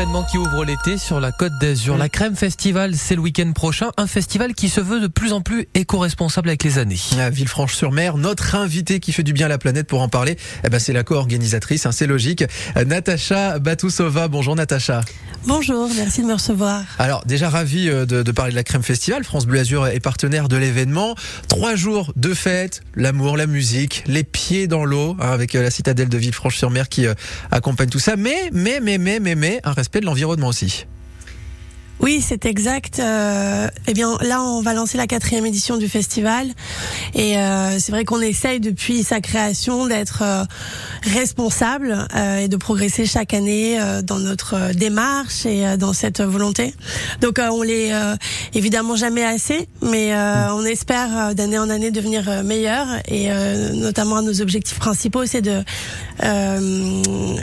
événement qui ouvre l'été sur la Côte d'Azur. La Crème Festival, c'est le week-end prochain. Un festival qui se veut de plus en plus éco-responsable avec les années. À Villefranche-sur-Mer, notre invité qui fait du bien à la planète pour en parler, eh ben c'est la co-organisatrice, hein, c'est logique. Natacha Batousova. Bonjour Natacha. Bonjour, merci de me recevoir. Alors déjà ravi euh, de, de parler de la Crème Festival. France Bleu Azur est partenaire de l'événement. Trois jours de fête, l'amour, la musique, les pieds dans l'eau, hein, avec euh, la citadelle de Villefranche-sur-Mer qui euh, accompagne tout ça. Mais, mais, mais, mais, mais, mais, un respect de l'environnement aussi. Oui, c'est exact. Euh, eh bien, là, on va lancer la quatrième édition du festival, et euh, c'est vrai qu'on essaye depuis sa création d'être euh, responsable euh, et de progresser chaque année euh, dans notre démarche et euh, dans cette volonté. Donc, on l'est évidemment jamais assez, mais on espère d'année en année devenir meilleur, et notamment un de nos objectifs principaux, c'est de,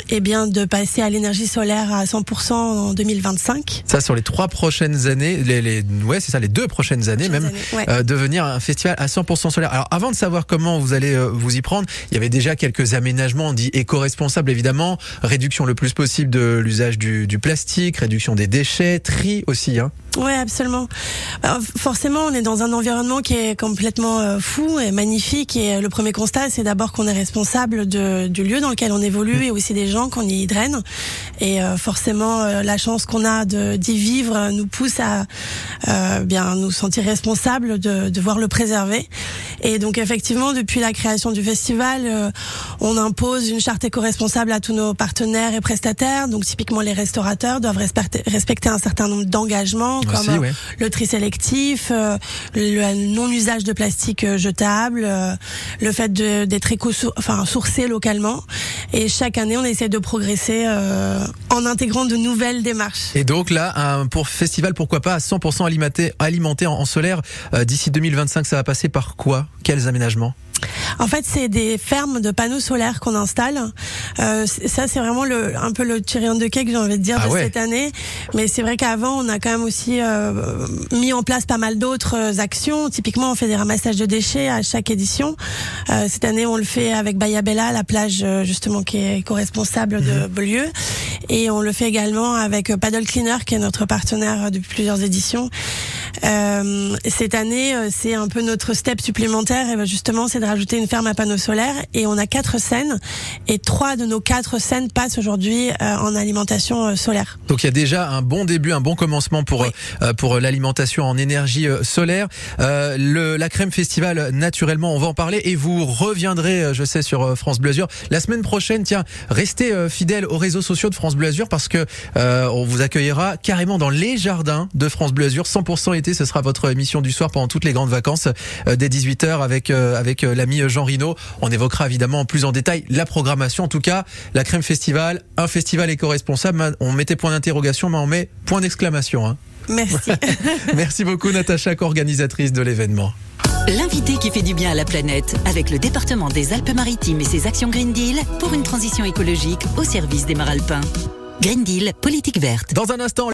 eh bien, de passer à l'énergie solaire à 100% en 2025. Ça sur les trois prochaines années, les, les ouais, c'est ça, les deux prochaines années Prochaines même, années, ouais. euh, devenir un festival à 100% solaire. Alors, avant de savoir comment vous allez euh, vous y prendre, il y avait déjà quelques aménagements dits éco-responsables évidemment, réduction le plus possible de l'usage du, du plastique, réduction des déchets, tri aussi. Hein. Ouais, absolument. Alors, forcément, on est dans un environnement qui est complètement euh, fou et magnifique. Et euh, le premier constat, c'est d'abord qu'on est responsable de, du lieu dans lequel on évolue et aussi des gens qu'on y draine. Et euh, forcément, la chance qu'on a d'y vivre nous pousse à bien nous sentir responsables de, de voir le préserver. Et donc, effectivement, depuis la création du festival, on impose une charte éco-responsable à tous nos partenaires et prestataires. Donc, typiquement, les restaurateurs doivent respecter, un certain nombre d'engagements Aussi, euh, ouais. le tri sélectif, euh, le non-usage de plastique euh, jetable, le fait d'être éco enfin sourcé localement. Et chaque année, on essaie de progresser euh, en intégrant de nouvelles démarches. Et donc là, un pour festival, pourquoi pas à 100% alimenté, alimenté en, en solaire d'ici 2025, ça va passer par quoi? Quels aménagements? En fait, c'est des fermes de panneaux solaires qu'on installe. Euh, ça, c'est vraiment le, un peu le on the cake, j'ai envie de dire, Ah de ouais. cette année. Mais c'est vrai qu'avant, on a quand même aussi euh, mis en place pas mal d'autres euh, actions. Typiquement, on fait des ramassages de déchets à chaque édition. Euh, cette année, on le fait avec Bayabella, la plage euh, justement qui est co-responsable de Mhm. Beaulieu. Et on le fait également avec Paddle Cleaner, qui est notre partenaire euh, depuis plusieurs éditions. Euh, cette année, euh, c'est un peu notre step supplémentaire. Et ben justement, c'est de rajouter une ferme à panneaux solaires. Et on a quatre scènes. Et trois de nos quatre scènes passent aujourd'hui euh, en alimentation euh, solaire. Donc il y a déjà un bon début, un bon commencement pour Oui. euh, pour l'alimentation en énergie solaire. Euh, le la crème festival naturellement, on va en parler et vous reviendrez, je sais, sur France Bleu Azur la semaine prochaine. Tiens, restez fidèles aux réseaux sociaux de France Bleu Azur parce que euh, on vous accueillera carrément dans les jardins de France Bleu Azur. 100% été, ce sera votre émission du soir pendant toutes les grandes vacances euh, dès 18h avec euh, avec euh, l'ami Jean Rino. On évoquera évidemment plus en détail la programmation. En tout cas, la crème festival, un festival éco-responsable. On mettait point d'interrogation, mais on met point d'exclamation. hein. Merci. Merci beaucoup Natacha, co-organisatrice de l'événement. L'invité qui fait du bien à la planète avec le département des Alpes-Maritimes et ses actions Green Deal pour une transition écologique au service des Maralpins. Green Deal, politique verte. Dans un instant,